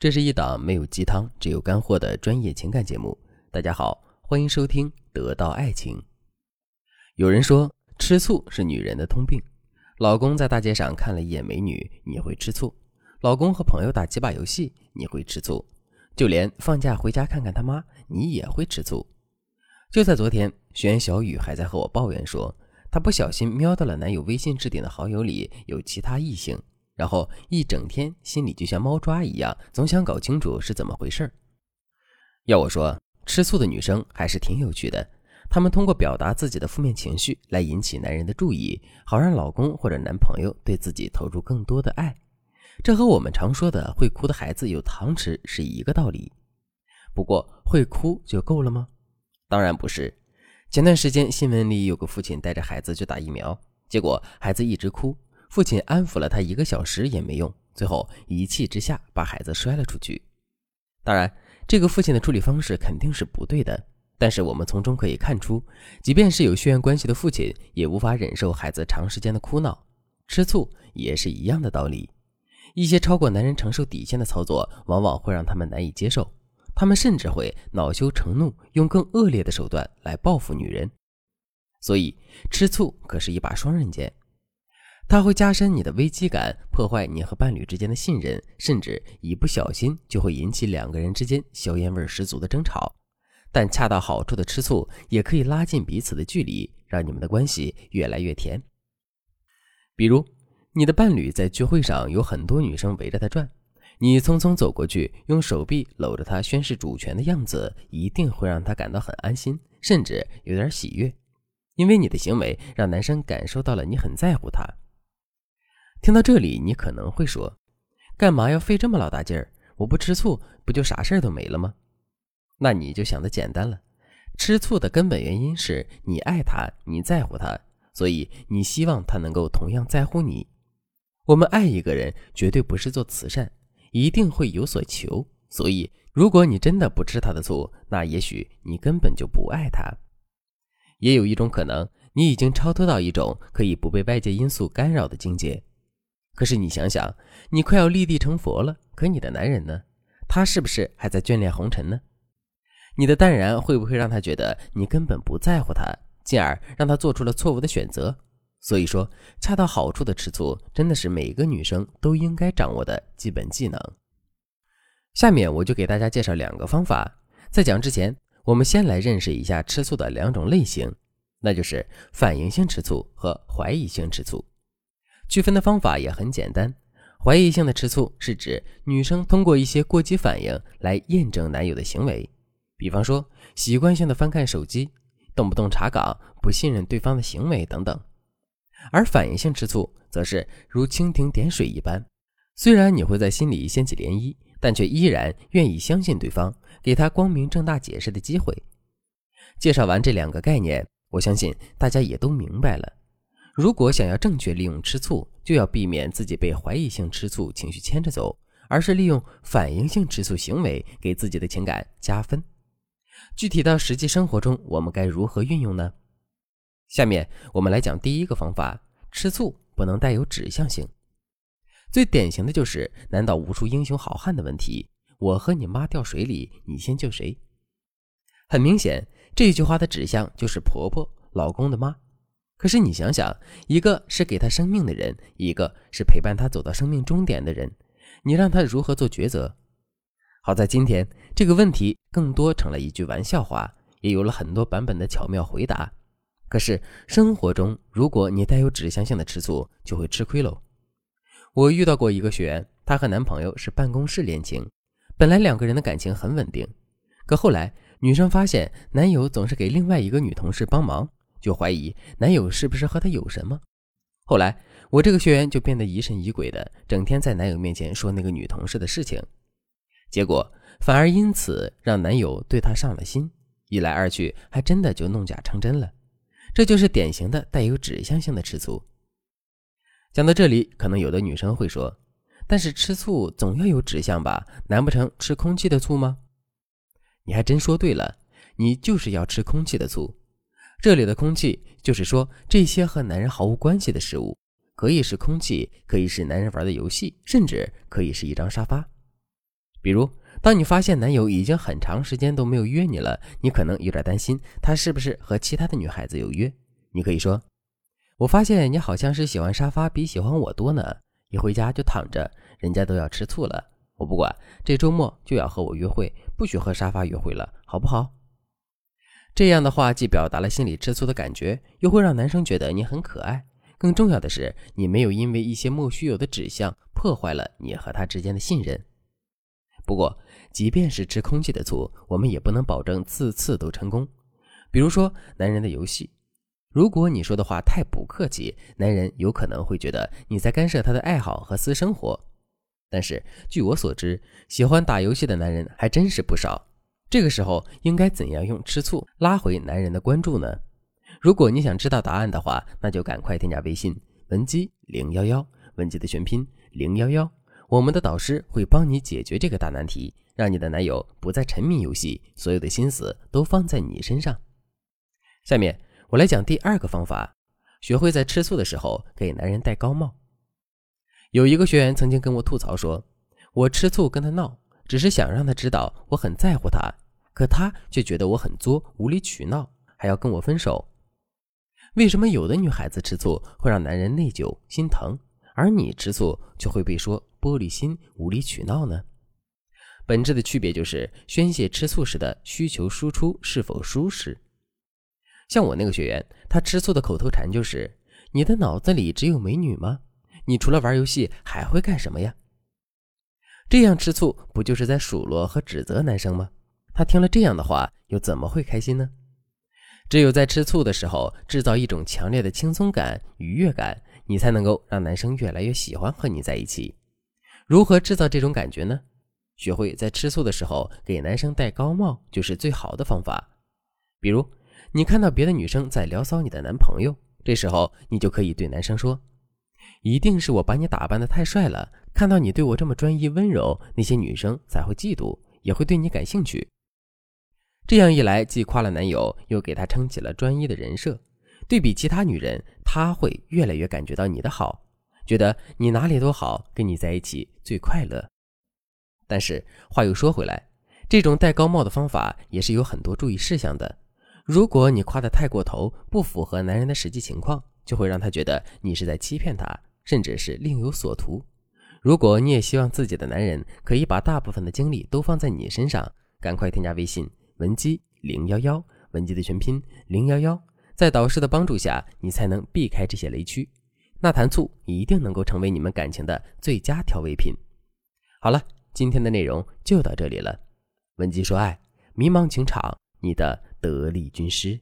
这是一档没有鸡汤，只有干货的专业情感节目。大家好，欢迎收听《得到爱情》。有人说，吃醋是女人的通病。老公在大街上看了一眼美女，你会吃醋；老公和朋友打几把游戏，你会吃醋；就连放假回家看看他妈，你也会吃醋。就在昨天，学员小雨还在和我抱怨说，她不小心瞄到了男友微信置顶的好友里有其他异性。然后一整天心里就像猫抓一样，总想搞清楚是怎么回事要我说，吃醋的女生还是挺有趣的。她们通过表达自己的负面情绪来引起男人的注意，好让老公或者男朋友对自己投入更多的爱。这和我们常说的“会哭的孩子有糖吃”是一个道理。不过，会哭就够了吗？当然不是。前段时间新闻里有个父亲带着孩子去打疫苗，结果孩子一直哭。父亲安抚了他一个小时也没用，最后一气之下把孩子摔了出去。当然，这个父亲的处理方式肯定是不对的，但是我们从中可以看出，即便是有血缘关系的父亲，也无法忍受孩子长时间的哭闹。吃醋也是一样的道理，一些超过男人承受底线的操作，往往会让他们难以接受，他们甚至会恼羞成怒，用更恶劣的手段来报复女人。所以，吃醋可是一把双刃剑。它会加深你的危机感，破坏你和伴侣之间的信任，甚至一不小心就会引起两个人之间硝烟味十足的争吵。但恰到好处的吃醋也可以拉近彼此的距离，让你们的关系越来越甜。比如，你的伴侣在聚会上有很多女生围着他转，你匆匆走过去，用手臂搂着他宣示主权的样子，一定会让他感到很安心，甚至有点喜悦，因为你的行为让男生感受到了你很在乎他。听到这里，你可能会说：“干嘛要费这么老大劲儿？我不吃醋，不就啥事儿都没了吗？”那你就想的简单了。吃醋的根本原因是你爱他，你在乎他，所以你希望他能够同样在乎你。我们爱一个人，绝对不是做慈善，一定会有所求。所以，如果你真的不吃他的醋，那也许你根本就不爱他。也有一种可能，你已经超脱到一种可以不被外界因素干扰的境界。可是你想想，你快要立地成佛了，可你的男人呢？他是不是还在眷恋红尘呢？你的淡然会不会让他觉得你根本不在乎他，进而让他做出了错误的选择？所以说，恰到好处的吃醋真的是每个女生都应该掌握的基本技能。下面我就给大家介绍两个方法。在讲之前，我们先来认识一下吃醋的两种类型，那就是反应性吃醋和怀疑性吃醋。区分的方法也很简单，怀疑性的吃醋是指女生通过一些过激反应来验证男友的行为，比方说习惯性的翻看手机，动不动查岗，不信任对方的行为等等。而反应性吃醋则是如蜻蜓点水一般，虽然你会在心里掀起涟漪，但却依然愿意相信对方，给他光明正大解释的机会。介绍完这两个概念，我相信大家也都明白了。如果想要正确利用吃醋，就要避免自己被怀疑性吃醋情绪牵着走，而是利用反应性吃醋行为给自己的情感加分。具体到实际生活中，我们该如何运用呢？下面我们来讲第一个方法：吃醋不能带有指向性。最典型的就是“难道无数英雄好汉”的问题。我和你妈掉水里，你先救谁？很明显，这句话的指向就是婆婆、老公的妈。可是你想想，一个是给他生命的人，一个是陪伴他走到生命终点的人，你让他如何做抉择？好在今天这个问题更多成了一句玩笑话，也有了很多版本的巧妙回答。可是生活中，如果你带有指向性的吃醋，就会吃亏喽。我遇到过一个学员，她和男朋友是办公室恋情，本来两个人的感情很稳定，可后来女生发现男友总是给另外一个女同事帮忙。就怀疑男友是不是和她有什么，后来我这个学员就变得疑神疑鬼的，整天在男友面前说那个女同事的事情，结果反而因此让男友对她上了心，一来二去还真的就弄假成真了，这就是典型的带有指向性的吃醋。讲到这里，可能有的女生会说，但是吃醋总要有指向吧？难不成吃空气的醋吗？你还真说对了，你就是要吃空气的醋。这里的空气，就是说这些和男人毫无关系的事物，可以是空气，可以是男人玩的游戏，甚至可以是一张沙发。比如，当你发现男友已经很长时间都没有约你了，你可能有点担心他是不是和其他的女孩子有约。你可以说：“我发现你好像是喜欢沙发比喜欢我多呢。一回家就躺着，人家都要吃醋了。我不管，这周末就要和我约会，不许和沙发约会了，好不好？”这样的话，既表达了心里吃醋的感觉，又会让男生觉得你很可爱。更重要的是，你没有因为一些莫须有的指向破坏了你和他之间的信任。不过，即便是吃空气的醋，我们也不能保证次次都成功。比如说，男人的游戏，如果你说的话太不客气，男人有可能会觉得你在干涉他的爱好和私生活。但是，据我所知，喜欢打游戏的男人还真是不少。这个时候，应该怎样用吃醋拉回男人的关注呢？如果你想知道答案的话，那就赶快添加微信文姬零幺幺，文姬的全拼零幺幺，我们的导师会帮你解决这个大难题，让你的男友不再沉迷游戏，所有的心思都放在你身上。下面我来讲第二个方法，学会在吃醋的时候给男人戴高帽。有一个学员曾经跟我吐槽说，我吃醋跟他闹，只是想让他知道我很在乎他，可他却觉得我很作，无理取闹，还要跟我分手。为什么有的女孩子吃醋会让男人内疚心疼，而你吃醋却会被说玻璃心无理取闹呢？本质的区别就是宣泄吃醋时的需求输出是否舒适。像我那个学员，他吃醋的口头禅就是：“你的脑子里只有美女吗？你除了玩游戏还会干什么呀？”这样吃醋不就是在数落和指责男生吗？他听了这样的话，又怎么会开心呢？只有在吃醋的时候，制造一种强烈的轻松感、愉悦感，你才能够让男生越来越喜欢和你在一起。如何制造这种感觉呢？学会在吃醋的时候给男生戴高帽，就是最好的方法。比如，你看到别的女生在聊骚你的男朋友，这时候你就可以对男生说：“一定是我把你打扮的太帅了，看到你对我这么专一温柔，那些女生才会嫉妒，也会对你感兴趣。”这样一来，既夸了男友，又给他撑起了专一的人设。对比其他女人，他会越来越感觉到你的好，觉得你哪里都好，跟你在一起最快乐。但是话又说回来，这种戴高帽的方法也是有很多注意事项的。如果你夸得太过头，不符合男人的实际情况，就会让他觉得你是在欺骗他，甚至是另有所图。如果你也希望自己的男人可以把大部分的精力都放在你身上，赶快添加微信。文姬零幺幺，文姬的全拼零幺幺，在导师的帮助下，你才能避开这些雷区。那坛醋一定能够成为你们感情的最佳调味品。好了，今天的内容就到这里了。文姬说爱，迷茫情场，你的得力军师。